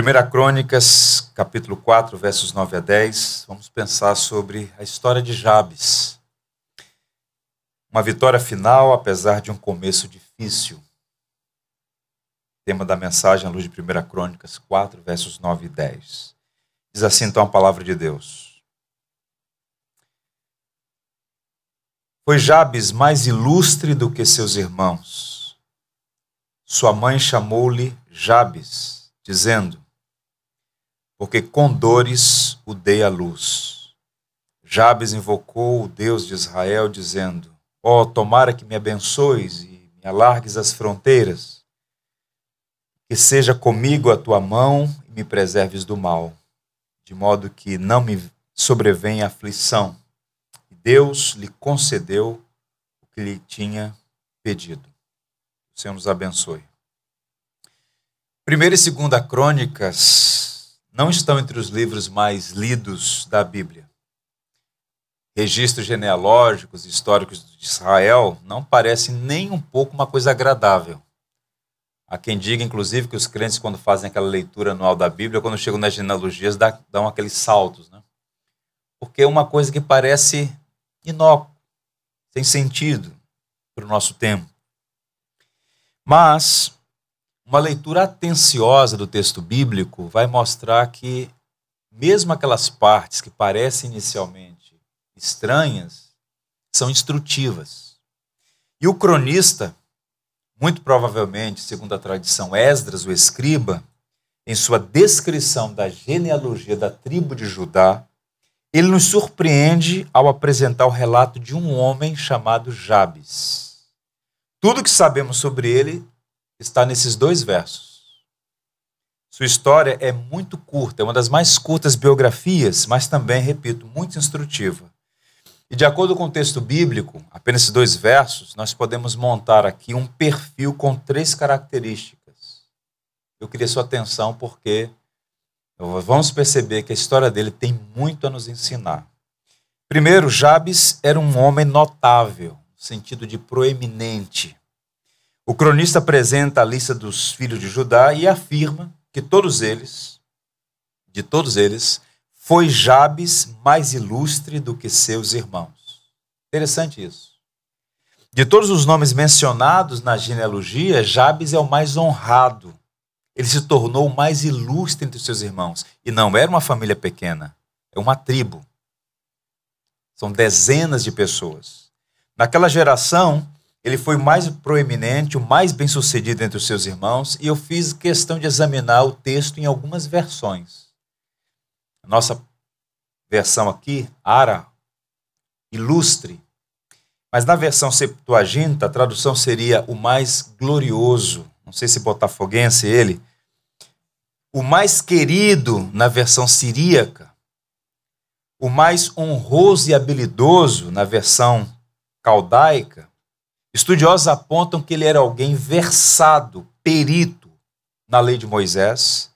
1 Crônicas, capítulo 4, versos 9 a 10, vamos pensar sobre a história de Jabes. Uma vitória final, apesar de um começo difícil. Tema da mensagem à luz de 1 Crônicas 4, versos 9 e 10. Diz assim então a palavra de Deus. Foi Jabes mais ilustre do que seus irmãos. Sua mãe chamou-lhe Jabes dizendo: Porque com dores o dei à luz. Jabes invocou o Deus de Israel, dizendo: Ó, oh, tomara que me abençoes e me alargues as fronteiras, que seja comigo a tua mão e me preserves do mal, de modo que não me sobrevenha aflição. E Deus lhe concedeu o que lhe tinha pedido. O Senhor nos abençoe. Primeira e segunda crônicas não estão entre os livros mais lidos da Bíblia. Registros genealógicos históricos de Israel não parecem nem um pouco uma coisa agradável. Há quem diga, inclusive, que os crentes, quando fazem aquela leitura anual da Bíblia, quando chegam nas genealogias, dão aqueles saltos. Né? Porque é uma coisa que parece inócua, sem sentido para o nosso tempo. Mas uma leitura atenciosa do texto bíblico vai mostrar que, mesmo aquelas partes que parecem inicialmente estranhas, são instrutivas. E o cronista, muito provavelmente, segundo a tradição Esdras, o escriba, em sua descrição da genealogia da tribo de Judá, ele nos surpreende ao apresentar o relato de um homem chamado Jabes. Tudo que sabemos sobre ele está nesses dois versos. Sua história é muito curta, é uma das mais curtas biografias, mas também, repito, muito instrutiva. E de acordo com o texto bíblico, apenas dois versos, nós podemos montar aqui um perfil com três características. Eu queria sua atenção porque vamos perceber que a história dele tem muito a nos ensinar. Primeiro, Jabes era um homem notável, no sentido de proeminente. O cronista apresenta a lista dos filhos de Judá e afirma que todos eles, de todos eles, foi Jabes mais ilustre do que seus irmãos. Interessante isso. De todos os nomes mencionados na genealogia, Jabes é o mais honrado. Ele se tornou o mais ilustre entre seus irmãos. E não era uma família pequena, é uma tribo. São dezenas de pessoas. Naquela geração, ele foi o mais proeminente, o mais bem-sucedido entre os seus irmãos, e eu fiz questão de examinar o texto em algumas versões. A nossa versão aqui, Ara, ilustre. Mas na versão Septuaginta, a tradução seria o mais glorioso. Não sei se botafoguense ele. O mais querido na versão siríaca. O mais honroso e habilidoso na versão caldaica Estudiosos apontam que ele era alguém versado, perito na lei de Moisés,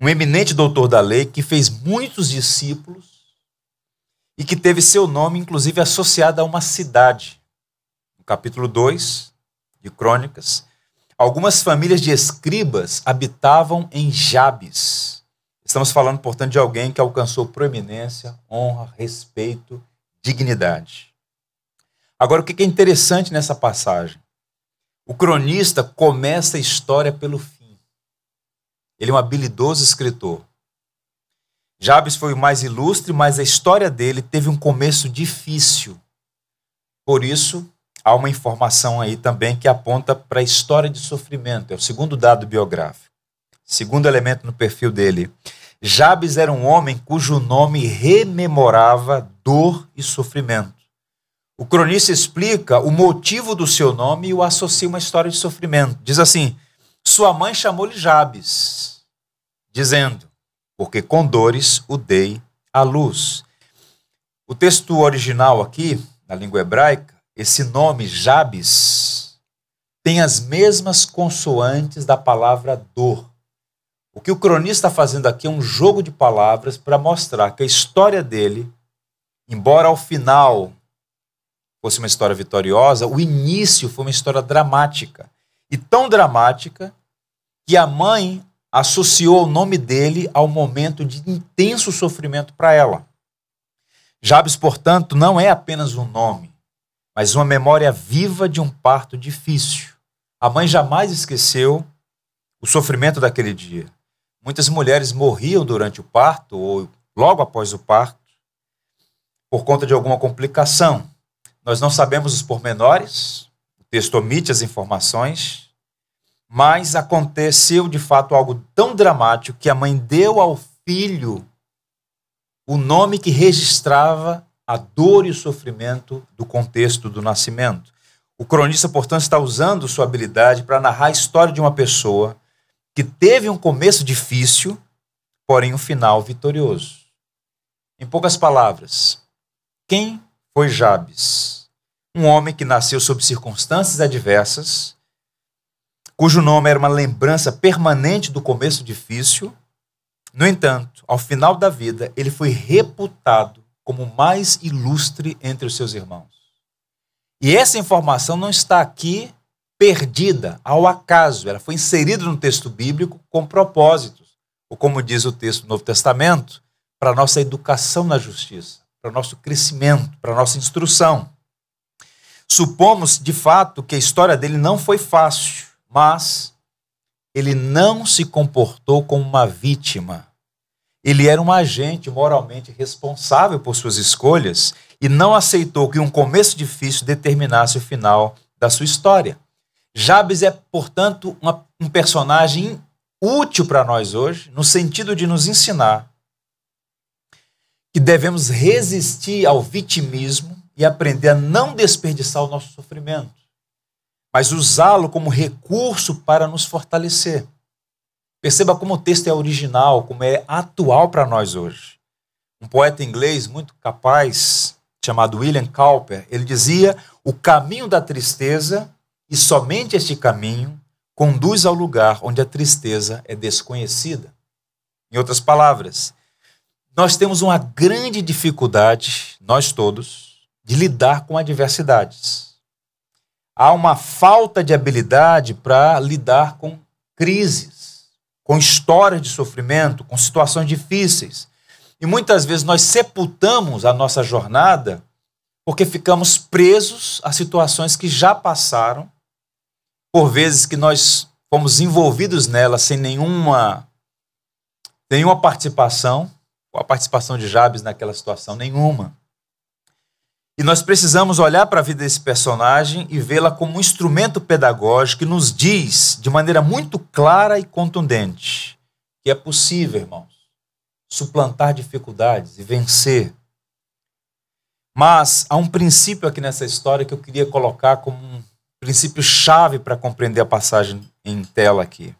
um eminente doutor da lei que fez muitos discípulos e que teve seu nome, inclusive, associado a uma cidade. No capítulo 2 de Crônicas, algumas famílias de escribas habitavam em Jabes. Estamos falando, portanto, de alguém que alcançou proeminência, honra, respeito, dignidade. Agora, o que é interessante nessa passagem? O cronista começa a história pelo fim. Ele é um habilidoso escritor. Jabes foi o mais ilustre, mas a história dele teve um começo difícil. Por isso, há uma informação aí também que aponta para a história de sofrimento. É o segundo dado biográfico. Segundo elemento no perfil dele. Jabes era um homem cujo nome rememorava dor e sofrimento. O cronista explica o motivo do seu nome e o associa a uma história de sofrimento. Diz assim: Sua mãe chamou-lhe Jabes, dizendo: Porque com dores o dei à luz. O texto original aqui, na língua hebraica, esse nome Jabes tem as mesmas consoantes da palavra dor. O que o cronista está fazendo aqui é um jogo de palavras para mostrar que a história dele, embora ao final fosse uma história vitoriosa, o início foi uma história dramática. E tão dramática que a mãe associou o nome dele ao momento de intenso sofrimento para ela. Jabes, portanto, não é apenas um nome, mas uma memória viva de um parto difícil. A mãe jamais esqueceu o sofrimento daquele dia. Muitas mulheres morriam durante o parto ou logo após o parto por conta de alguma complicação. Nós não sabemos os pormenores, o texto omite as informações, mas aconteceu de fato algo tão dramático que a mãe deu ao filho o nome que registrava a dor e o sofrimento do contexto do nascimento. O cronista, portanto, está usando sua habilidade para narrar a história de uma pessoa que teve um começo difícil, porém um final vitorioso. Em poucas palavras, quem foi Jabes? Um homem que nasceu sob circunstâncias adversas, cujo nome era uma lembrança permanente do começo difícil. No entanto, ao final da vida, ele foi reputado como o mais ilustre entre os seus irmãos. E essa informação não está aqui perdida ao acaso, ela foi inserida no texto bíblico com propósitos, ou como diz o texto do Novo Testamento, para nossa educação na justiça, para nosso crescimento, para nossa instrução. Supomos de fato que a história dele não foi fácil, mas ele não se comportou como uma vítima. Ele era um agente moralmente responsável por suas escolhas e não aceitou que um começo difícil determinasse o final da sua história. Jabes é, portanto, uma, um personagem útil para nós hoje, no sentido de nos ensinar que devemos resistir ao vitimismo e aprender a não desperdiçar o nosso sofrimento, mas usá-lo como recurso para nos fortalecer. Perceba como o texto é original, como é atual para nós hoje. Um poeta inglês muito capaz, chamado William Cowper, ele dizia: "O caminho da tristeza e somente este caminho conduz ao lugar onde a tristeza é desconhecida. Em outras palavras, nós temos uma grande dificuldade, nós todos, de lidar com adversidades. Há uma falta de habilidade para lidar com crises, com histórias de sofrimento, com situações difíceis. E muitas vezes nós sepultamos a nossa jornada porque ficamos presos a situações que já passaram por vezes que nós fomos envolvidos nela sem nenhuma nenhuma participação, qual a participação de Jabes naquela situação? Nenhuma. E nós precisamos olhar para a vida desse personagem e vê-la como um instrumento pedagógico que nos diz, de maneira muito clara e contundente, que é possível, irmãos, suplantar dificuldades e vencer. Mas há um princípio aqui nessa história que eu queria colocar como um princípio-chave para compreender a passagem em tela aqui.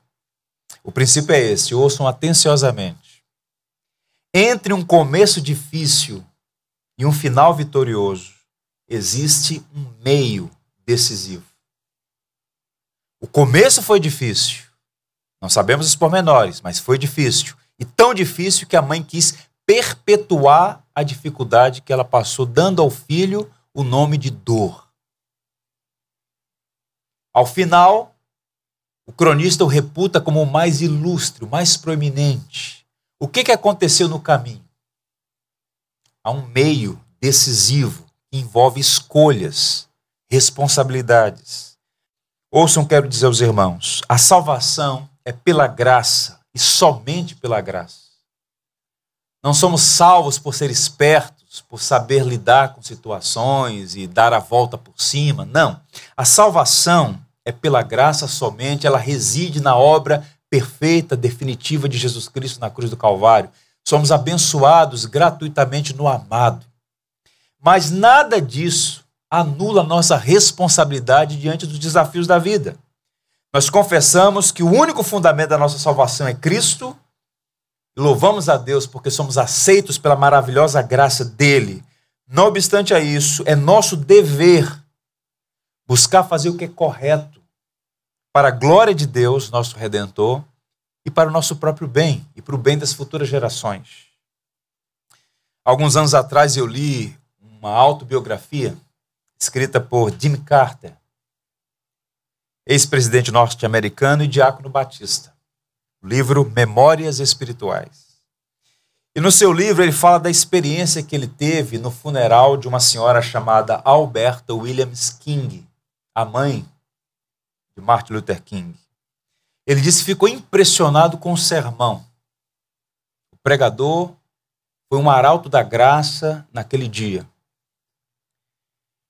O princípio é esse: ouçam atenciosamente. Entre um começo difícil e um final vitorioso, existe um meio decisivo. O começo foi difícil. Não sabemos os pormenores, mas foi difícil. E tão difícil que a mãe quis perpetuar a dificuldade que ela passou, dando ao filho o nome de dor. Ao final, o cronista o reputa como o mais ilustre, o mais proeminente. O que, que aconteceu no caminho? Há um meio decisivo que envolve escolhas, responsabilidades. Ouçam, quero dizer aos irmãos: a salvação é pela graça e somente pela graça. Não somos salvos por ser espertos, por saber lidar com situações e dar a volta por cima. Não. A salvação é pela graça somente, ela reside na obra perfeita, definitiva de Jesus Cristo na cruz do Calvário. Somos abençoados gratuitamente no amado. Mas nada disso anula nossa responsabilidade diante dos desafios da vida. Nós confessamos que o único fundamento da nossa salvação é Cristo louvamos a Deus porque somos aceitos pela maravilhosa graça dele. Não obstante a isso, é nosso dever buscar fazer o que é correto para a glória de Deus, nosso Redentor, e para o nosso próprio bem e para o bem das futuras gerações. Alguns anos atrás eu li uma autobiografia escrita por Jimmy Carter, ex-presidente norte-americano e diácono batista. o livro Memórias Espirituais. E no seu livro ele fala da experiência que ele teve no funeral de uma senhora chamada Alberta Williams King, a mãe de Martin Luther King. Ele disse que ficou impressionado com o sermão. O pregador foi um arauto da graça naquele dia.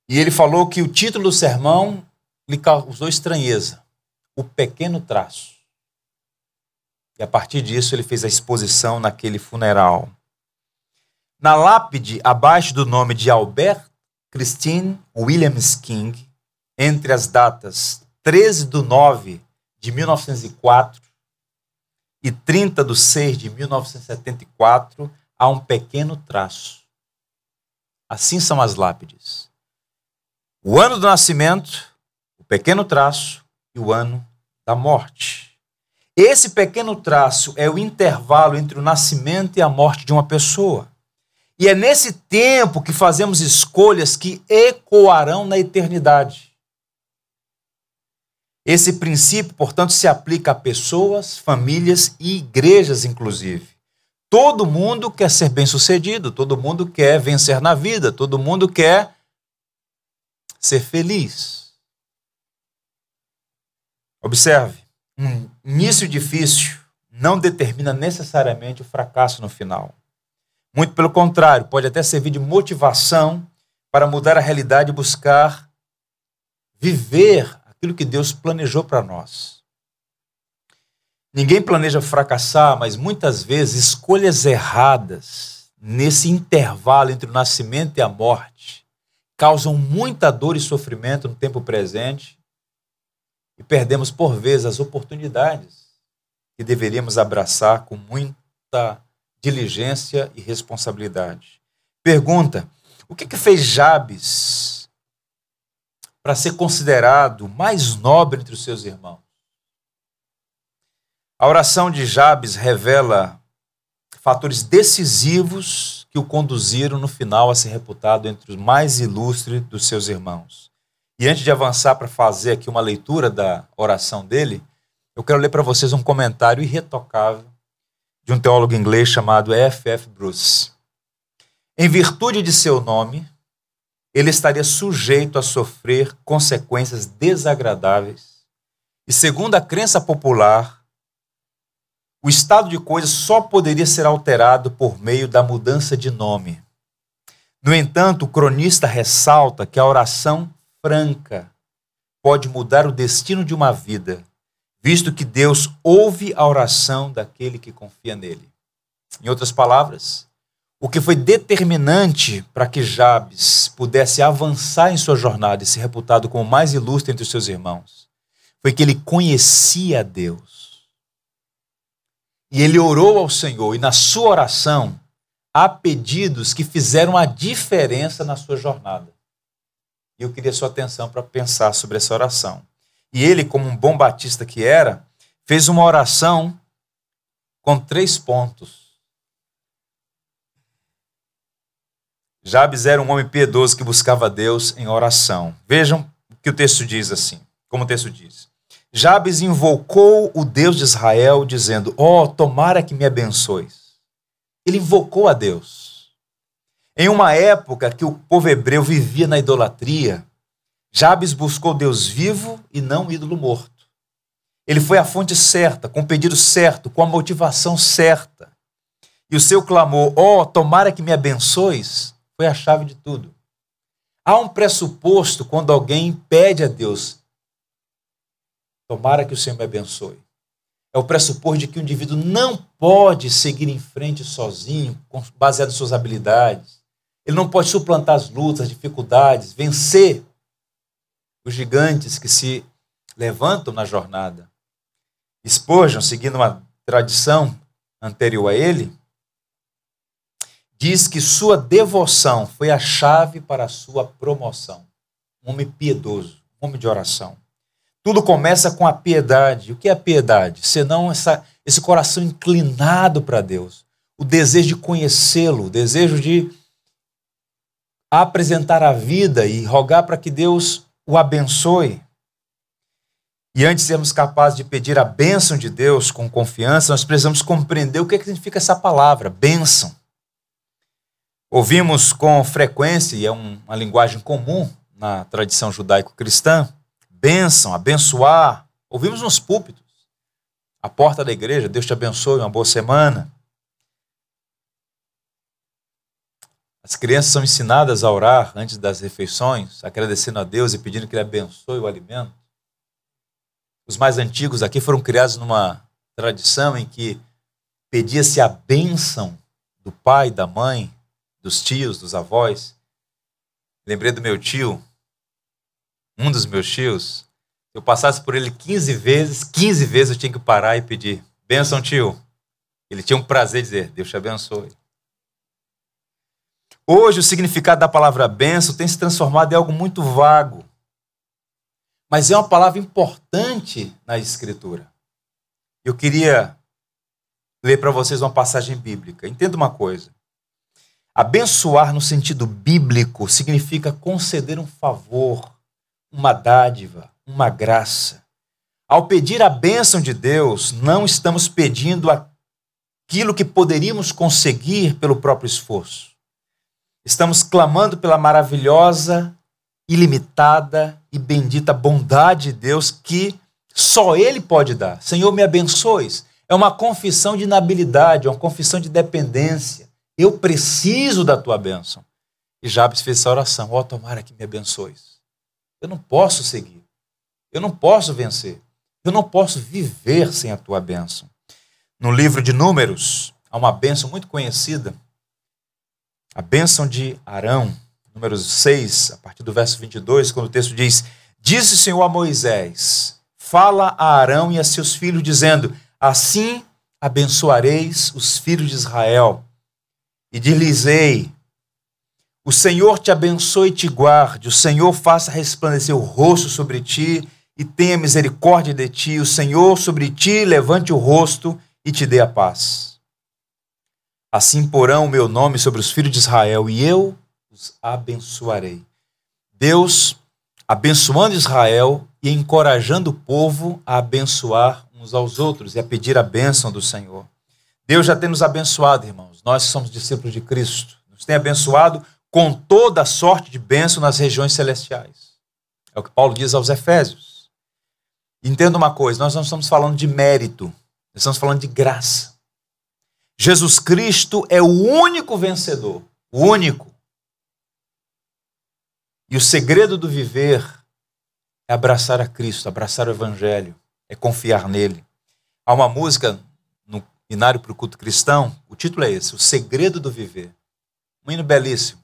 E ele falou que o título do sermão lhe causou estranheza: O Pequeno Traço. E a partir disso ele fez a exposição naquele funeral. Na lápide, abaixo do nome de Albert Christine Williams King, entre as datas 13 de 9 de 1904 e 30 de 6 de 1974, há um pequeno traço. Assim são as lápides. O ano do nascimento, o pequeno traço e o ano da morte. Esse pequeno traço é o intervalo entre o nascimento e a morte de uma pessoa. E é nesse tempo que fazemos escolhas que ecoarão na eternidade. Esse princípio, portanto, se aplica a pessoas, famílias e igrejas, inclusive. Todo mundo quer ser bem-sucedido, todo mundo quer vencer na vida, todo mundo quer ser feliz. Observe um início difícil não determina necessariamente o fracasso no final. Muito pelo contrário, pode até servir de motivação para mudar a realidade e buscar viver aquilo que Deus planejou para nós. Ninguém planeja fracassar, mas muitas vezes escolhas erradas nesse intervalo entre o nascimento e a morte causam muita dor e sofrimento no tempo presente e perdemos por vezes as oportunidades que deveríamos abraçar com muita diligência e responsabilidade. Pergunta: o que, que fez Jabes para ser considerado mais nobre entre os seus irmãos? A oração de Jabes revela fatores decisivos que o conduziram no final a ser reputado entre os mais ilustres dos seus irmãos. E antes de avançar para fazer aqui uma leitura da oração dele, eu quero ler para vocês um comentário irretocável de um teólogo inglês chamado F. F. Bruce. Em virtude de seu nome, ele estaria sujeito a sofrer consequências desagradáveis. E segundo a crença popular, o estado de coisas só poderia ser alterado por meio da mudança de nome. No entanto, o cronista ressalta que a oração franca pode mudar o destino de uma vida, visto que Deus ouve a oração daquele que confia nele. Em outras palavras, o que foi determinante para que Jabes pudesse avançar em sua jornada e ser reputado como o mais ilustre entre os seus irmãos foi que ele conhecia Deus. E ele orou ao Senhor, e na sua oração há pedidos que fizeram a diferença na sua jornada. E eu queria sua atenção para pensar sobre essa oração. E ele, como um bom batista que era, fez uma oração com três pontos. Jabes era um homem piedoso que buscava Deus em oração. Vejam o que o texto diz assim, como o texto diz. Jabes invocou o Deus de Israel, dizendo: Ó, oh, tomara que me abençoes. Ele invocou a Deus. Em uma época que o povo hebreu vivia na idolatria, Jabes buscou Deus vivo e não ídolo morto. Ele foi à fonte certa, com o pedido certo, com a motivação certa. E o seu clamor, ó, oh, tomara que me abençoes, foi a chave de tudo. Há um pressuposto quando alguém pede a Deus, tomara que o Senhor me abençoe. É o pressuposto de que o indivíduo não pode seguir em frente sozinho, baseado em suas habilidades ele não pode suplantar as lutas, as dificuldades, vencer os gigantes que se levantam na jornada. Spurgeon, seguindo uma tradição anterior a ele, diz que sua devoção foi a chave para a sua promoção. Um homem piedoso, um homem de oração. Tudo começa com a piedade. O que é a piedade? Senão essa, esse coração inclinado para Deus. O desejo de conhecê-lo, o desejo de apresentar a vida e rogar para que Deus o abençoe. E antes de sermos capazes de pedir a bênção de Deus com confiança, nós precisamos compreender o que, é que significa essa palavra, bênção. Ouvimos com frequência, e é um, uma linguagem comum na tradição judaico-cristã, bênção, abençoar. Ouvimos nos púlpitos, a porta da igreja, Deus te abençoe, uma boa semana. As crianças são ensinadas a orar antes das refeições, agradecendo a Deus e pedindo que Ele abençoe o alimento. Os mais antigos aqui foram criados numa tradição em que pedia-se a bênção do pai, da mãe, dos tios, dos avós. Lembrei do meu tio, um dos meus tios. Eu passasse por ele 15 vezes, 15 vezes eu tinha que parar e pedir: Bênção, tio. Ele tinha um prazer de dizer: Deus te abençoe. Hoje, o significado da palavra benção tem se transformado em algo muito vago. Mas é uma palavra importante na Escritura. Eu queria ler para vocês uma passagem bíblica. Entenda uma coisa. Abençoar no sentido bíblico significa conceder um favor, uma dádiva, uma graça. Ao pedir a bênção de Deus, não estamos pedindo aquilo que poderíamos conseguir pelo próprio esforço. Estamos clamando pela maravilhosa, ilimitada e bendita bondade de Deus que só Ele pode dar. Senhor, me abençoes. É uma confissão de inabilidade, é uma confissão de dependência. Eu preciso da tua bênção. E Jabes fez essa oração: Ó, oh, tomara que me abençoes. Eu não posso seguir. Eu não posso vencer. Eu não posso viver sem a tua bênção. No livro de Números, há uma bênção muito conhecida a bênção de Arão, número 6, a partir do verso 22, quando o texto diz: Disse o Senhor a Moisés: Fala a Arão e a seus filhos, dizendo: Assim abençoareis os filhos de Israel. E dir-lhes-ei: O Senhor te abençoe e te guarde, o Senhor faça resplandecer o rosto sobre ti e tenha misericórdia de ti, o Senhor sobre ti levante o rosto e te dê a paz. Assim porão o meu nome sobre os filhos de Israel e eu os abençoarei. Deus abençoando Israel e encorajando o povo a abençoar uns aos outros e a pedir a bênção do Senhor. Deus já tem nos abençoado, irmãos. Nós somos discípulos de Cristo. Nos tem abençoado com toda a sorte de bênção nas regiões celestiais. É o que Paulo diz aos Efésios. Entenda uma coisa: nós não estamos falando de mérito, nós estamos falando de graça. Jesus Cristo é o único vencedor, o único. E o segredo do viver é abraçar a Cristo, abraçar o Evangelho, é confiar nele. Há uma música no Inário para o Culto Cristão, o título é esse, O Segredo do Viver. Um hino belíssimo.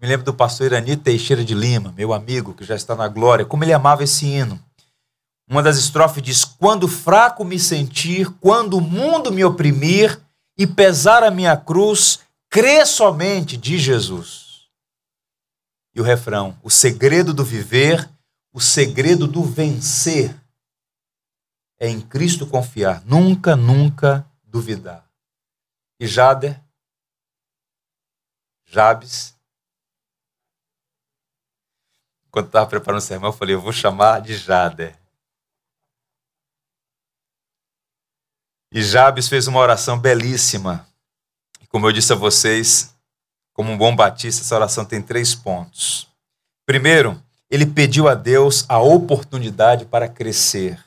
Me lembro do pastor Irani Teixeira de Lima, meu amigo, que já está na glória, como ele amava esse hino. Uma das estrofes diz: Quando fraco me sentir, quando o mundo me oprimir, e pesar a minha cruz, crê somente de Jesus. E o refrão: o segredo do viver, o segredo do vencer é em Cristo confiar, nunca, nunca duvidar. E Jader, Jabes, quando estava preparando o sermão, eu falei: eu vou chamar de Jader. E Jabes fez uma oração belíssima. Como eu disse a vocês, como um bom batista, essa oração tem três pontos. Primeiro, ele pediu a Deus a oportunidade para crescer.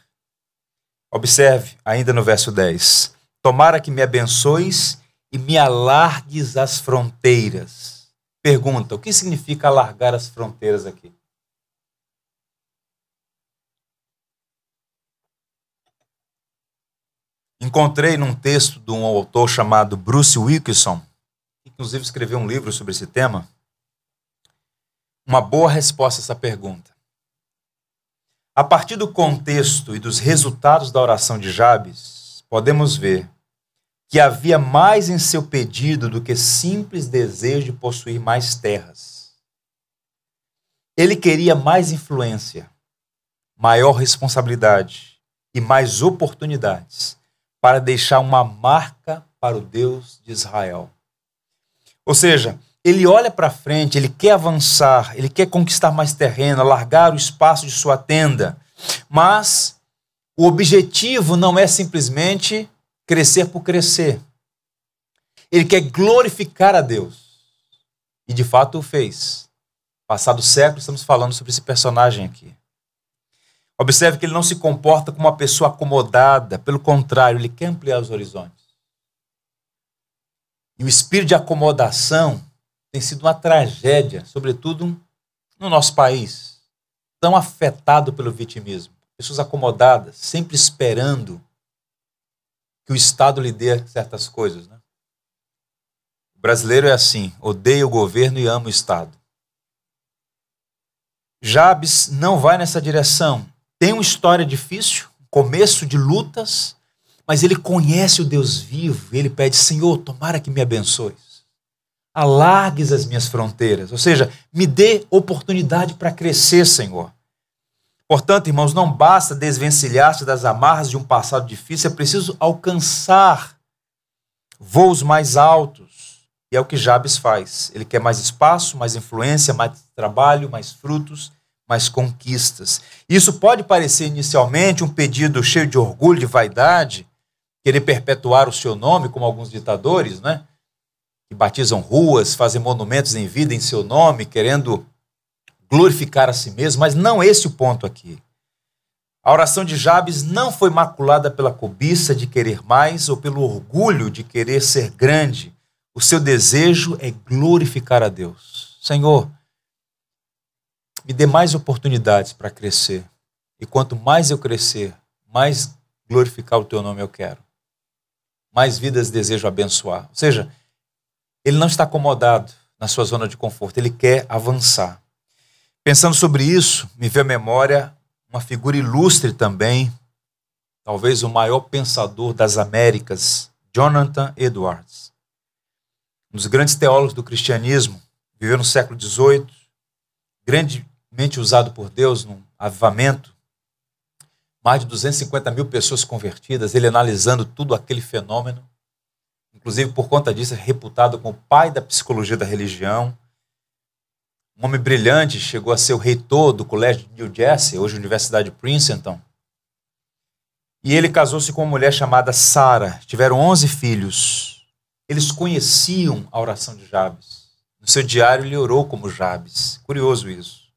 Observe, ainda no verso 10: Tomara que me abençoes e me alargues as fronteiras. Pergunta: o que significa alargar as fronteiras aqui? Encontrei num texto de um autor chamado Bruce Wilkinson, que inclusive escreveu um livro sobre esse tema, uma boa resposta a essa pergunta. A partir do contexto e dos resultados da oração de Jabes, podemos ver que havia mais em seu pedido do que simples desejo de possuir mais terras. Ele queria mais influência, maior responsabilidade e mais oportunidades para deixar uma marca para o Deus de Israel. Ou seja, ele olha para frente, ele quer avançar, ele quer conquistar mais terreno, alargar o espaço de sua tenda, mas O objetivo não é simplesmente crescer por crescer. Ele quer glorificar a Deus. E de fato o fez. Passado século, estamos falando sobre esse personagem aqui. Observe que ele não se comporta como uma pessoa acomodada, pelo contrário, ele quer ampliar os horizontes. E o espírito de acomodação tem sido uma tragédia, sobretudo no nosso país, tão afetado pelo vitimismo. Pessoas acomodadas, sempre esperando que o Estado lhe dê certas coisas. Né? O brasileiro é assim: odeia o governo e ama o Estado. Jabes não vai nessa direção. Tem uma história difícil, começo de lutas, mas ele conhece o Deus vivo e ele pede: Senhor, tomara que me abençoes. Alargues as minhas fronteiras, ou seja, me dê oportunidade para crescer, Senhor. Portanto, irmãos, não basta desvencilhar-se das amarras de um passado difícil, é preciso alcançar voos mais altos. E é o que Jabes faz. Ele quer mais espaço, mais influência, mais trabalho, mais frutos, mais conquistas. Isso pode parecer inicialmente um pedido cheio de orgulho, de vaidade, querer perpetuar o seu nome, como alguns ditadores, né? Que batizam ruas, fazem monumentos em vida em seu nome, querendo glorificar a si mesmo, mas não esse o ponto aqui. A oração de Jabes não foi maculada pela cobiça de querer mais ou pelo orgulho de querer ser grande. O seu desejo é glorificar a Deus. Senhor, me dê mais oportunidades para crescer. E quanto mais eu crescer, mais glorificar o teu nome eu quero. Mais vidas desejo abençoar. Ou seja, ele não está acomodado na sua zona de conforto, ele quer avançar. Pensando sobre isso, me veio à memória uma figura ilustre também, talvez o maior pensador das Américas, Jonathan Edwards. Um dos grandes teólogos do cristianismo, viveu no século XVIII, grandemente usado por Deus no avivamento. Mais de 250 mil pessoas convertidas, ele analisando tudo aquele fenômeno. Inclusive, por conta disso, é reputado como pai da psicologia da religião um homem brilhante, chegou a ser o reitor do colégio de New Jersey, hoje Universidade de Princeton. E ele casou-se com uma mulher chamada Sara. Tiveram 11 filhos. Eles conheciam a oração de Jabes. No seu diário ele orou como Jabes. Curioso isso.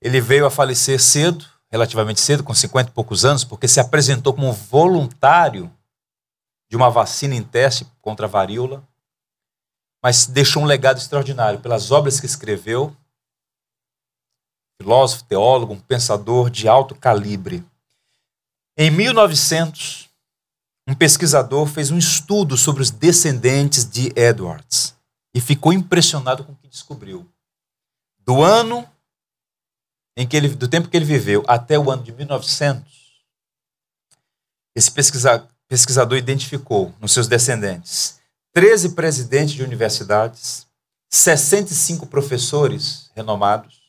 Ele veio a falecer cedo, relativamente cedo, com 50 e poucos anos, porque se apresentou como voluntário de uma vacina em teste contra a varíola mas deixou um legado extraordinário pelas obras que escreveu. Filósofo, teólogo, um pensador de alto calibre. Em 1900, um pesquisador fez um estudo sobre os descendentes de Edwards e ficou impressionado com o que descobriu. Do ano em que ele, do tempo que ele viveu até o ano de 1900, esse pesquisador identificou nos seus descendentes 13 presidentes de universidades, 65 professores renomados,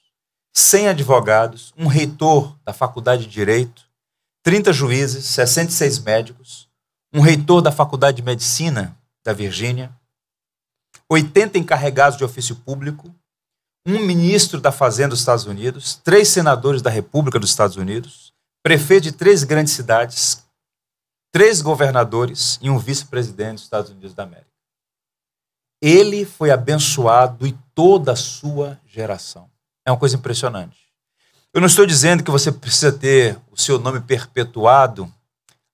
100 advogados, um reitor da Faculdade de Direito, 30 juízes, 66 médicos, um reitor da Faculdade de Medicina da Virgínia, 80 encarregados de ofício público, um ministro da Fazenda dos Estados Unidos, três senadores da República dos Estados Unidos, prefeito de três grandes cidades, três governadores e um vice-presidente dos Estados Unidos da América. Ele foi abençoado e toda a sua geração. É uma coisa impressionante. Eu não estou dizendo que você precisa ter o seu nome perpetuado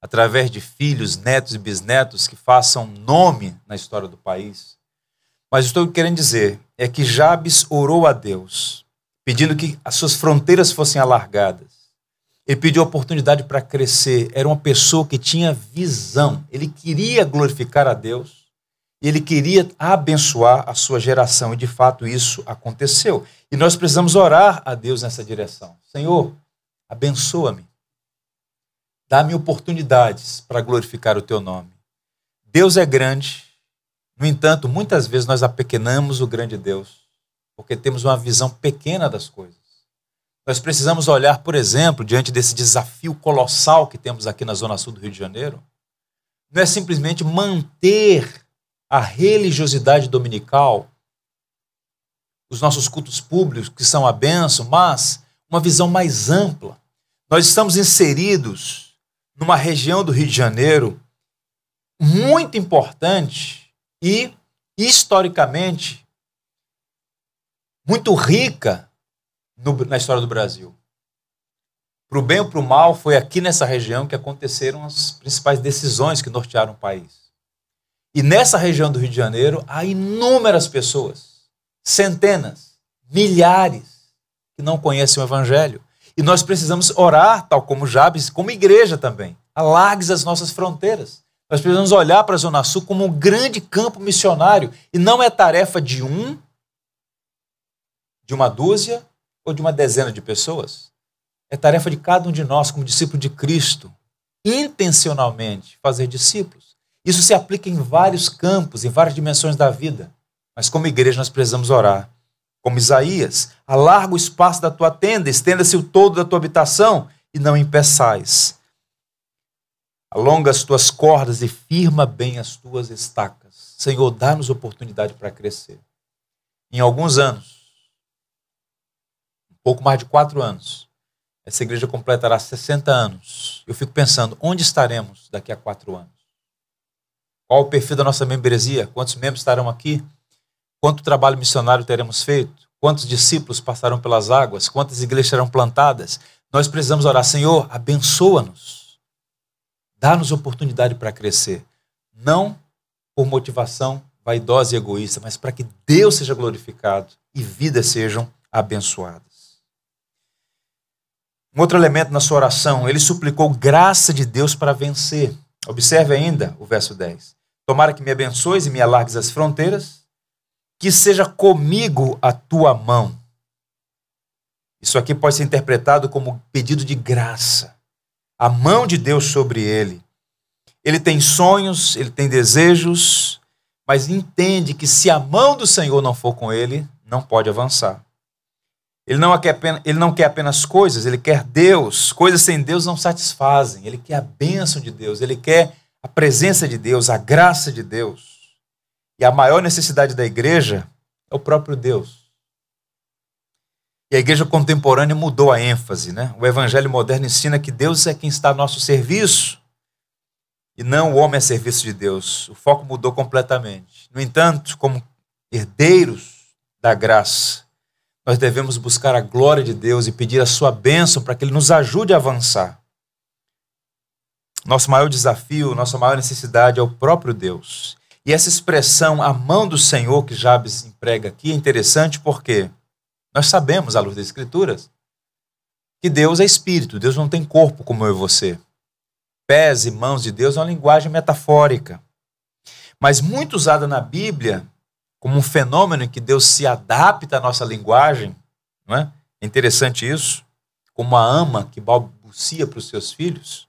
através de filhos, netos e bisnetos que façam nome na história do país. Mas estou querendo dizer é que Jabes orou a Deus, pedindo que as suas fronteiras fossem alargadas. Ele pediu oportunidade para crescer. Era uma pessoa que tinha visão. Ele queria glorificar a Deus ele queria abençoar a sua geração e de fato isso aconteceu. E nós precisamos orar a Deus nessa direção. Senhor, abençoa-me. Dá-me oportunidades para glorificar o teu nome. Deus é grande, no entanto, muitas vezes nós apequenamos o grande Deus, porque temos uma visão pequena das coisas. Nós precisamos olhar, por exemplo, diante desse desafio colossal que temos aqui na Zona Sul do Rio de Janeiro, não é simplesmente manter a religiosidade dominical, os nossos cultos públicos, que são a benção, mas uma visão mais ampla. Nós estamos inseridos numa região do Rio de Janeiro muito importante e historicamente muito rica no, na história do Brasil. Para o bem ou para o mal, foi aqui nessa região que aconteceram as principais decisões que nortearam o país. E nessa região do Rio de Janeiro há inúmeras pessoas, centenas, milhares, que não conhecem o Evangelho. E nós precisamos orar, tal como Jabes, como igreja também. Alargues as nossas fronteiras. Nós precisamos olhar para a Zona Sul como um grande campo missionário. E não é tarefa de um, de uma dúzia ou de uma dezena de pessoas. É tarefa de cada um de nós, como discípulo de Cristo, intencionalmente fazer discípulos. Isso se aplica em vários campos, em várias dimensões da vida. Mas como igreja nós precisamos orar. Como Isaías, alarga o espaço da tua tenda, estenda-se o todo da tua habitação e não impeçais. Alonga as tuas cordas e firma bem as tuas estacas. Senhor, dá-nos oportunidade para crescer. Em alguns anos, um pouco mais de quatro anos, essa igreja completará 60 anos. Eu fico pensando, onde estaremos daqui a quatro anos? Qual o perfil da nossa membresia? Quantos membros estarão aqui? Quanto trabalho missionário teremos feito? Quantos discípulos passarão pelas águas? Quantas igrejas serão plantadas? Nós precisamos orar, Senhor, abençoa-nos. Dá-nos oportunidade para crescer. Não por motivação vaidosa e egoísta, mas para que Deus seja glorificado e vidas sejam abençoadas. Um outro elemento na sua oração, ele suplicou graça de Deus para vencer. Observe ainda o verso 10. Tomara que me abençoes e me alargues as fronteiras, que seja comigo a tua mão. Isso aqui pode ser interpretado como pedido de graça. A mão de Deus sobre ele. Ele tem sonhos, ele tem desejos, mas entende que se a mão do Senhor não for com ele, não pode avançar. Ele não, quer, ele não quer apenas coisas, ele quer Deus. Coisas sem Deus não satisfazem. Ele quer a bênção de Deus, ele quer a presença de Deus, a graça de Deus. E a maior necessidade da igreja é o próprio Deus. E a igreja contemporânea mudou a ênfase, né? O evangelho moderno ensina que Deus é quem está a nosso serviço e não o homem a serviço de Deus. O foco mudou completamente. No entanto, como herdeiros da graça, nós devemos buscar a glória de Deus e pedir a sua bênção para que Ele nos ajude a avançar. Nosso maior desafio, nossa maior necessidade é o próprio Deus. E essa expressão, a mão do Senhor, que Jabes emprega aqui, é interessante porque nós sabemos, à luz das Escrituras, que Deus é espírito, Deus não tem corpo como eu e você. Pés e mãos de Deus é uma linguagem metafórica. Mas muito usada na Bíblia como um fenômeno em que Deus se adapta à nossa linguagem, não é? É interessante isso, como a ama que balbucia para os seus filhos.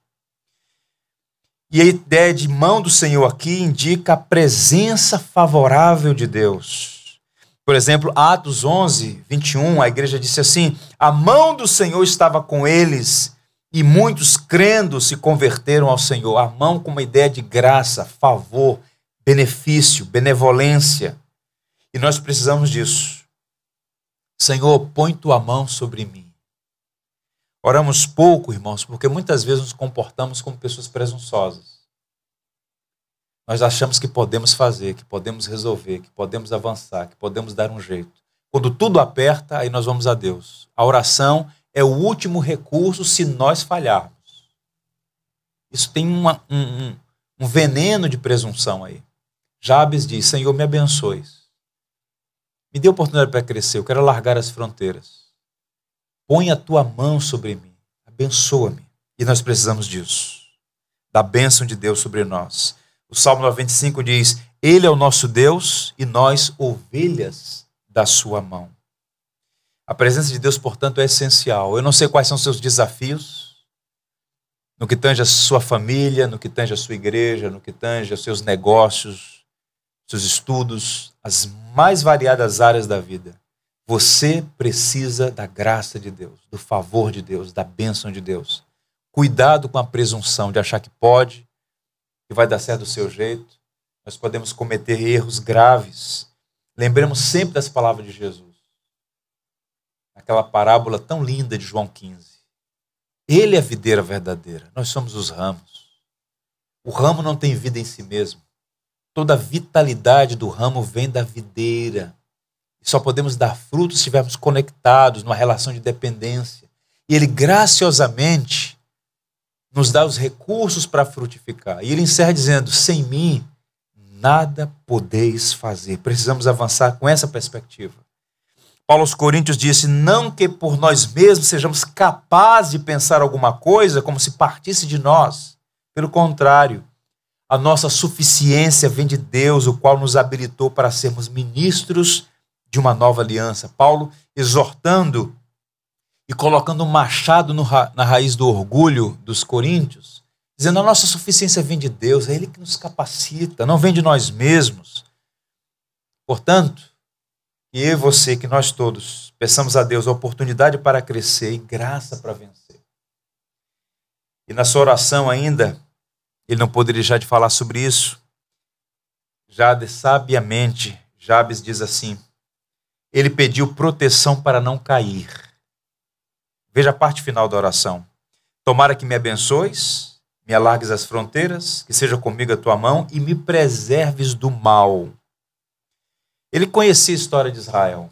E a ideia de mão do Senhor aqui indica a presença favorável de Deus. Por exemplo, Atos 11, 21, a igreja disse assim: A mão do Senhor estava com eles e muitos crendo se converteram ao Senhor. A mão com uma ideia de graça, favor, benefício, benevolência. E nós precisamos disso. Senhor, põe tua mão sobre mim. Oramos pouco, irmãos, porque muitas vezes nos comportamos como pessoas presunçosas. Nós achamos que podemos fazer, que podemos resolver, que podemos avançar, que podemos dar um jeito. Quando tudo aperta, aí nós vamos a Deus. A oração é o último recurso se nós falharmos. Isso tem uma, um, um, um veneno de presunção aí. Jabes diz: Senhor, me abençoe. Me dê oportunidade para crescer, eu quero largar as fronteiras. Põe a tua mão sobre mim, abençoa-me. E nós precisamos disso, da bênção de Deus sobre nós. O Salmo 95 diz: Ele é o nosso Deus e nós ovelhas da sua mão. A presença de Deus, portanto, é essencial. Eu não sei quais são os seus desafios, no que tange a sua família, no que tange a sua igreja, no que tange os seus negócios, seus estudos, as mais variadas áreas da vida. Você precisa da graça de Deus, do favor de Deus, da bênção de Deus. Cuidado com a presunção de achar que pode, que vai dar certo do seu jeito. Nós podemos cometer erros graves. Lembremos sempre das palavras de Jesus. Aquela parábola tão linda de João 15. Ele é a videira verdadeira, nós somos os ramos. O ramo não tem vida em si mesmo. Toda a vitalidade do ramo vem da videira. Só podemos dar frutos se estivermos conectados numa relação de dependência. E Ele graciosamente nos dá os recursos para frutificar. E Ele encerra dizendo: sem mim, nada podeis fazer. Precisamos avançar com essa perspectiva. Paulo aos Coríntios disse: Não que por nós mesmos sejamos capazes de pensar alguma coisa como se partisse de nós. Pelo contrário, a nossa suficiência vem de Deus, o qual nos habilitou para sermos ministros de uma nova aliança. Paulo exortando e colocando um machado ra na raiz do orgulho dos coríntios, dizendo: a nossa suficiência vem de Deus, é Ele que nos capacita, não vem de nós mesmos. Portanto, que eu e você, que nós todos, peçamos a Deus a oportunidade para crescer e graça para vencer. E na sua oração ainda, ele não poderia deixar de falar sobre isso. Jade, sabiamente, Jabes diz assim: ele pediu proteção para não cair. Veja a parte final da oração. Tomara que me abençoes, me alargues as fronteiras, que seja comigo a tua mão e me preserves do mal. Ele conhecia a história de Israel.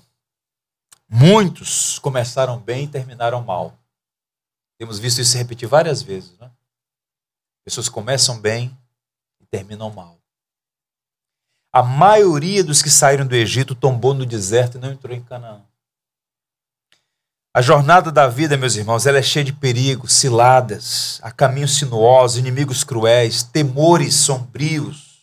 Muitos começaram bem e terminaram mal. Temos visto isso se repetir várias vezes. Né? Pessoas começam bem e terminam mal. A maioria dos que saíram do Egito tombou no deserto e não entrou em Canaã. A jornada da vida, meus irmãos, ela é cheia de perigos, ciladas, há caminhos sinuosos, inimigos cruéis, temores sombrios,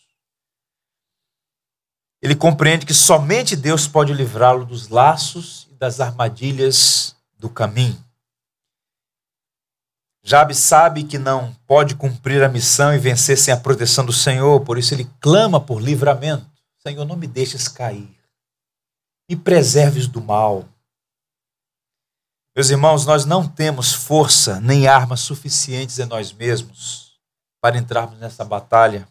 ele compreende que somente Deus pode livrá-lo dos laços e das armadilhas do caminho. Jabe sabe que não pode cumprir a missão e vencer sem a proteção do Senhor, por isso ele clama por livramento. Senhor, não me deixes cair. Me preserves do mal. Meus irmãos, nós não temos força nem armas suficientes em nós mesmos para entrarmos nessa batalha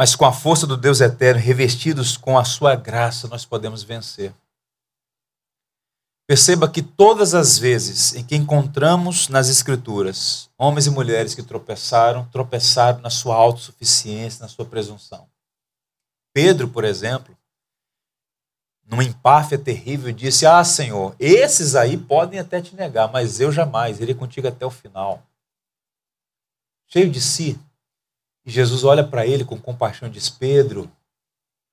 mas com a força do Deus eterno, revestidos com a sua graça, nós podemos vencer. Perceba que todas as vezes em que encontramos nas Escrituras homens e mulheres que tropeçaram, tropeçaram na sua autossuficiência, na sua presunção. Pedro, por exemplo, numa empáfia terrível, disse: Ah, Senhor, esses aí podem até te negar, mas eu jamais irei contigo até o final. Cheio de si, e Jesus olha para ele com compaixão e diz: Pedro,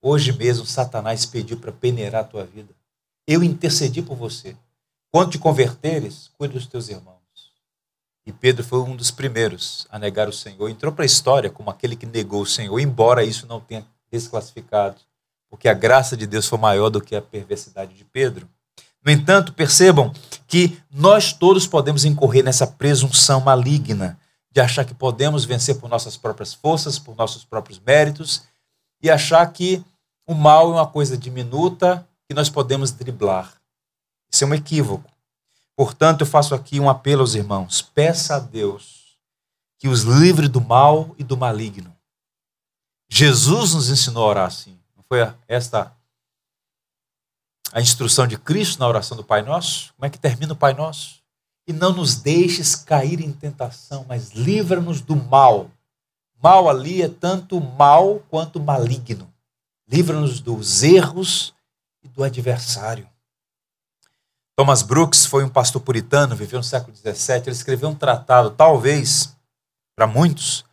hoje mesmo Satanás pediu para peneirar a tua vida. Eu intercedi por você. Quando te converteres, cuide dos teus irmãos. E Pedro foi um dos primeiros a negar o Senhor. Entrou para a história como aquele que negou o Senhor, embora isso não tenha desclassificado, porque a graça de Deus foi maior do que a perversidade de Pedro. No entanto, percebam que nós todos podemos incorrer nessa presunção maligna de achar que podemos vencer por nossas próprias forças, por nossos próprios méritos, e achar que o mal é uma coisa diminuta que nós podemos driblar. Isso é um equívoco. Portanto, eu faço aqui um apelo aos irmãos: peça a Deus que os livre do mal e do maligno. Jesus nos ensinou a orar assim. Não foi esta a instrução de Cristo na oração do Pai Nosso? Como é que termina o Pai Nosso? e não nos deixes cair em tentação, mas livra-nos do mal. Mal ali é tanto mal quanto maligno. Livra-nos dos erros e do adversário. Thomas Brooks foi um pastor puritano, viveu no século XVII. Ele escreveu um tratado, talvez, para muitos,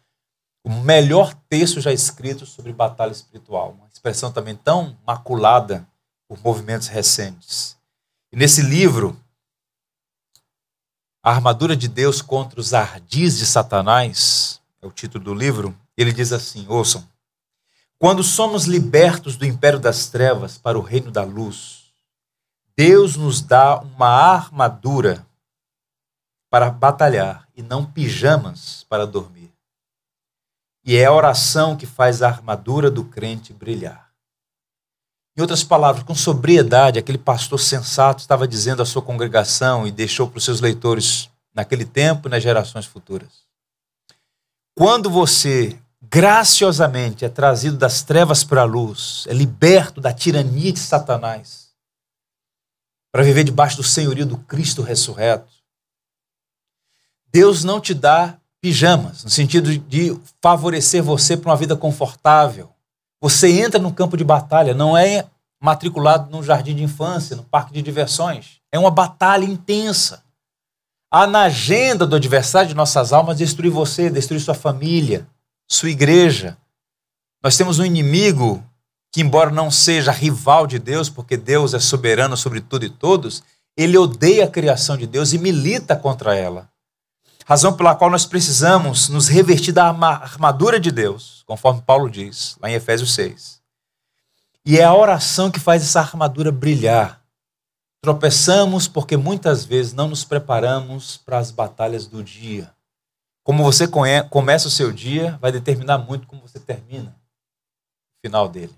o melhor texto já escrito sobre batalha espiritual. Uma expressão também tão maculada por movimentos recentes. E nesse livro, a armadura de Deus contra os ardis de Satanás, é o título do livro, ele diz assim: ouçam. Quando somos libertos do império das trevas para o reino da luz, Deus nos dá uma armadura para batalhar e não pijamas para dormir. E é a oração que faz a armadura do crente brilhar. Em outras palavras, com sobriedade, aquele pastor sensato estava dizendo à sua congregação e deixou para os seus leitores naquele tempo e nas gerações futuras. Quando você graciosamente é trazido das trevas para a luz, é liberto da tirania de Satanás, para viver debaixo do senhorio do Cristo ressurreto, Deus não te dá pijamas, no sentido de favorecer você para uma vida confortável. Você entra no campo de batalha, não é matriculado num jardim de infância, no parque de diversões. É uma batalha intensa. Há na agenda do adversário de nossas almas destruir você, destruir sua família, sua igreja. Nós temos um inimigo que, embora não seja rival de Deus, porque Deus é soberano sobre tudo e todos, ele odeia a criação de Deus e milita contra ela. Razão pela qual nós precisamos nos revestir da armadura de Deus, conforme Paulo diz, lá em Efésios 6. E é a oração que faz essa armadura brilhar. Tropeçamos porque muitas vezes não nos preparamos para as batalhas do dia. Como você começa o seu dia, vai determinar muito como você termina o final dele.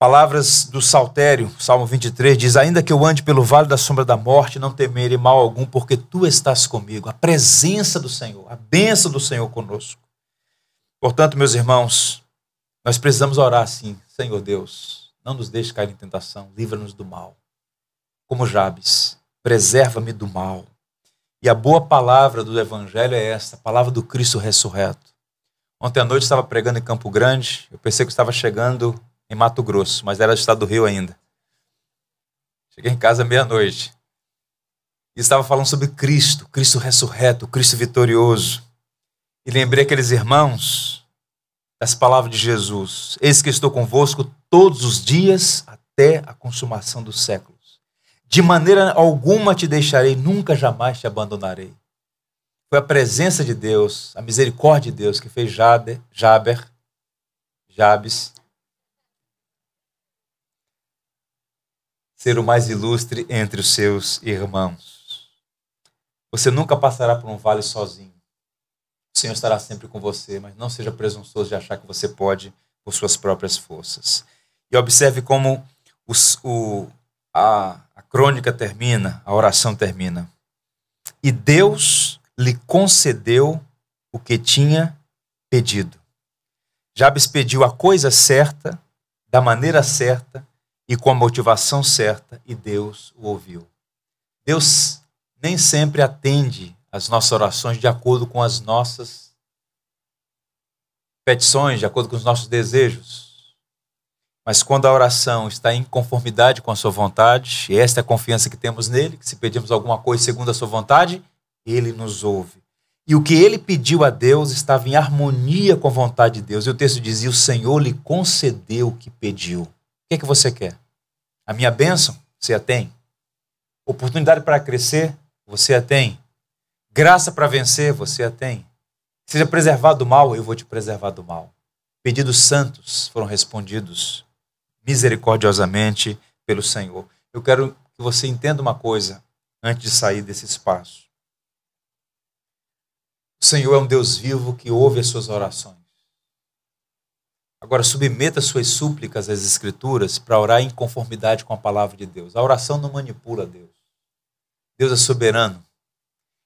Palavras do Saltério, Salmo 23, diz: Ainda que eu ande pelo vale da sombra da morte, não temerei mal algum, porque tu estás comigo. A presença do Senhor, a bênção do Senhor conosco. Portanto, meus irmãos, nós precisamos orar assim: Senhor Deus, não nos deixe cair em tentação, livra-nos do mal. Como Jabes, preserva-me do mal. E a boa palavra do Evangelho é esta, a palavra do Cristo ressurreto. Ontem à noite estava pregando em Campo Grande, eu pensei que estava chegando em Mato Grosso, mas era do estado do Rio ainda. Cheguei em casa meia-noite. E estava falando sobre Cristo, Cristo ressurreto, Cristo vitorioso. E lembrei aqueles irmãos das palavras de Jesus: Eis que estou convosco todos os dias até a consumação dos séculos. De maneira alguma te deixarei, nunca jamais te abandonarei. Foi a presença de Deus, a misericórdia de Deus que fez Jaber, Jaber Jabes ser o mais ilustre entre os seus irmãos. Você nunca passará por um vale sozinho. O Senhor estará sempre com você, mas não seja presunçoso de achar que você pode por suas próprias forças. E observe como os, o, a, a crônica termina, a oração termina. E Deus lhe concedeu o que tinha pedido. Jabes pediu a coisa certa, da maneira certa, e com a motivação certa, e Deus o ouviu. Deus nem sempre atende as nossas orações de acordo com as nossas petições, de acordo com os nossos desejos. Mas quando a oração está em conformidade com a sua vontade, e esta é a confiança que temos nele, que se pedimos alguma coisa segundo a sua vontade, ele nos ouve. E o que ele pediu a Deus estava em harmonia com a vontade de Deus. E o texto dizia: O Senhor lhe concedeu o que pediu que, é que você quer? A minha bênção? Você a tem. Oportunidade para crescer? Você a tem. Graça para vencer? Você a tem. Seja preservado do mal? Eu vou te preservar do mal. Pedidos santos foram respondidos misericordiosamente pelo Senhor. Eu quero que você entenda uma coisa antes de sair desse espaço. O Senhor é um Deus vivo que ouve as suas orações. Agora, submeta suas súplicas às Escrituras para orar em conformidade com a palavra de Deus. A oração não manipula Deus. Deus é soberano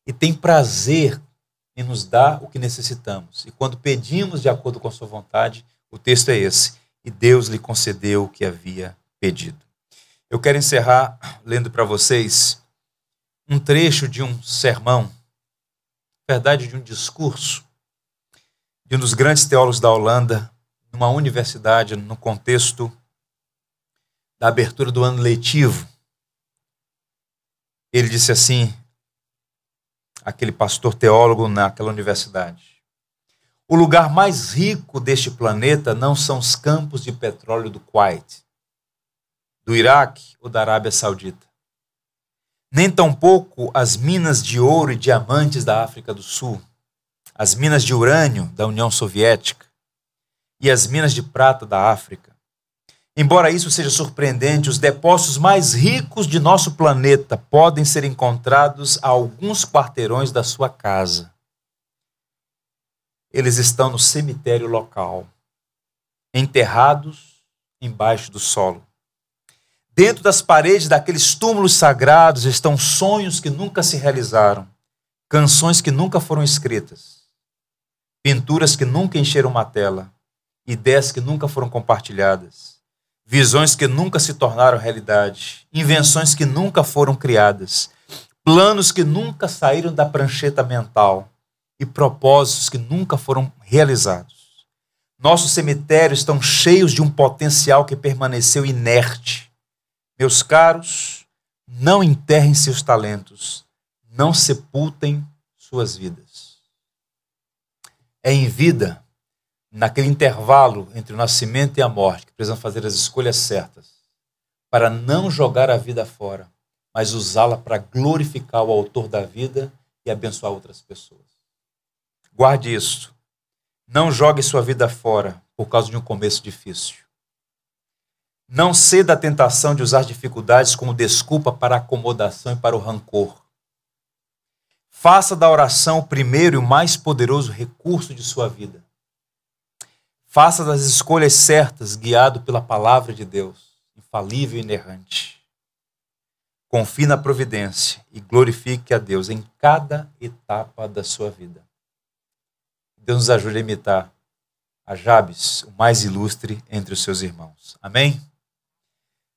e tem prazer em nos dar o que necessitamos. E quando pedimos de acordo com a sua vontade, o texto é esse: e Deus lhe concedeu o que havia pedido. Eu quero encerrar lendo para vocês um trecho de um sermão, verdade, de um discurso de um dos grandes teólogos da Holanda, numa universidade, no contexto da abertura do ano letivo. Ele disse assim, aquele pastor teólogo naquela universidade: O lugar mais rico deste planeta não são os campos de petróleo do Kuwait, do Iraque ou da Arábia Saudita. Nem tampouco as minas de ouro e diamantes da África do Sul, as minas de urânio da União Soviética, e as minas de prata da África. Embora isso seja surpreendente, os depósitos mais ricos de nosso planeta podem ser encontrados a alguns quarteirões da sua casa. Eles estão no cemitério local, enterrados embaixo do solo. Dentro das paredes daqueles túmulos sagrados estão sonhos que nunca se realizaram, canções que nunca foram escritas, pinturas que nunca encheram uma tela ideias que nunca foram compartilhadas, visões que nunca se tornaram realidade, invenções que nunca foram criadas, planos que nunca saíram da prancheta mental e propósitos que nunca foram realizados. Nossos cemitérios estão cheios de um potencial que permaneceu inerte. Meus caros, não enterrem seus talentos, não sepultem suas vidas. É em vida, naquele intervalo entre o nascimento e a morte, que precisamos fazer as escolhas certas para não jogar a vida fora, mas usá-la para glorificar o autor da vida e abençoar outras pessoas. Guarde isso. Não jogue sua vida fora por causa de um começo difícil. Não ceda à tentação de usar dificuldades como desculpa para a acomodação e para o rancor. Faça da oração o primeiro e o mais poderoso recurso de sua vida. Faça das escolhas certas, guiado pela palavra de Deus, infalível e inerrante. Confie na providência e glorifique a Deus em cada etapa da sua vida. Deus nos ajude a imitar a Jabes, o mais ilustre entre os seus irmãos. Amém?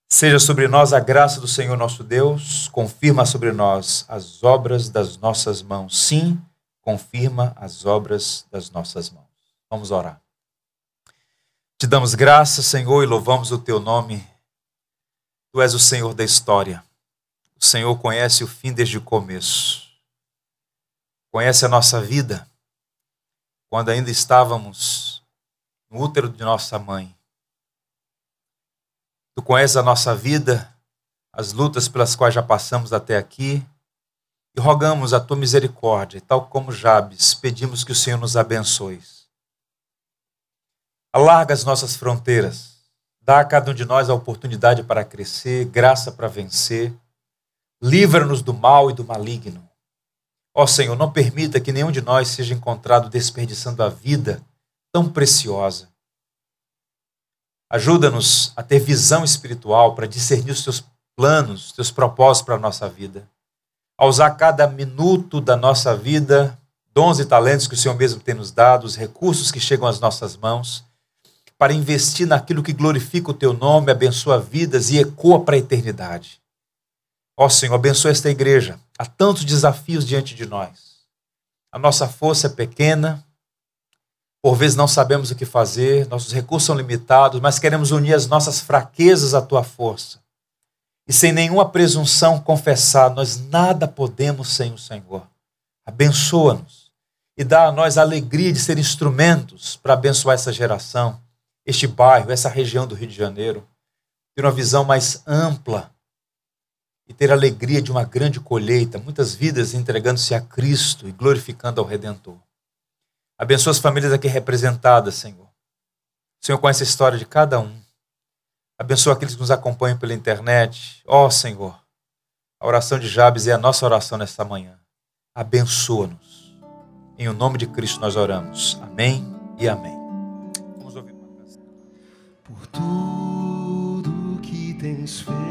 Seja sobre nós a graça do Senhor nosso Deus, confirma sobre nós as obras das nossas mãos. Sim, confirma as obras das nossas mãos. Vamos orar. Te damos graça, Senhor, e louvamos o teu nome. Tu és o Senhor da história. O Senhor conhece o fim desde o começo. Conhece a nossa vida quando ainda estávamos no útero de nossa mãe Tu conheces a nossa vida, as lutas pelas quais já passamos até aqui, e rogamos a tua misericórdia, tal como Jabes, pedimos que o Senhor nos abençoe. Alarga as nossas fronteiras, dá a cada um de nós a oportunidade para crescer, graça para vencer, livra-nos do mal e do maligno. Ó Senhor, não permita que nenhum de nós seja encontrado desperdiçando a vida tão preciosa Ajuda-nos a ter visão espiritual para discernir os teus planos, os teus propósitos para a nossa vida. A usar cada minuto da nossa vida, dons e talentos que o Senhor mesmo tem nos dado, os recursos que chegam às nossas mãos, para investir naquilo que glorifica o teu nome, abençoa vidas e ecoa para a eternidade. Ó Senhor, abençoa esta igreja. Há tantos desafios diante de nós. A nossa força é pequena, por vezes não sabemos o que fazer, nossos recursos são limitados, mas queremos unir as nossas fraquezas à tua força. E sem nenhuma presunção confessar, nós nada podemos sem o Senhor. Abençoa-nos e dá a nós a alegria de ser instrumentos para abençoar essa geração, este bairro, essa região do Rio de Janeiro. Ter uma visão mais ampla e ter a alegria de uma grande colheita, muitas vidas entregando-se a Cristo e glorificando ao Redentor. Abençoa as famílias aqui representadas, Senhor. O Senhor conhece a história de cada um. Abençoa aqueles que nos acompanham pela internet. Ó oh, Senhor, a oração de Jabes é a nossa oração nesta manhã. Abençoa-nos. Em o nome de Cristo nós oramos. Amém e amém. Vamos ouvir uma canção. Por tudo que tens feito,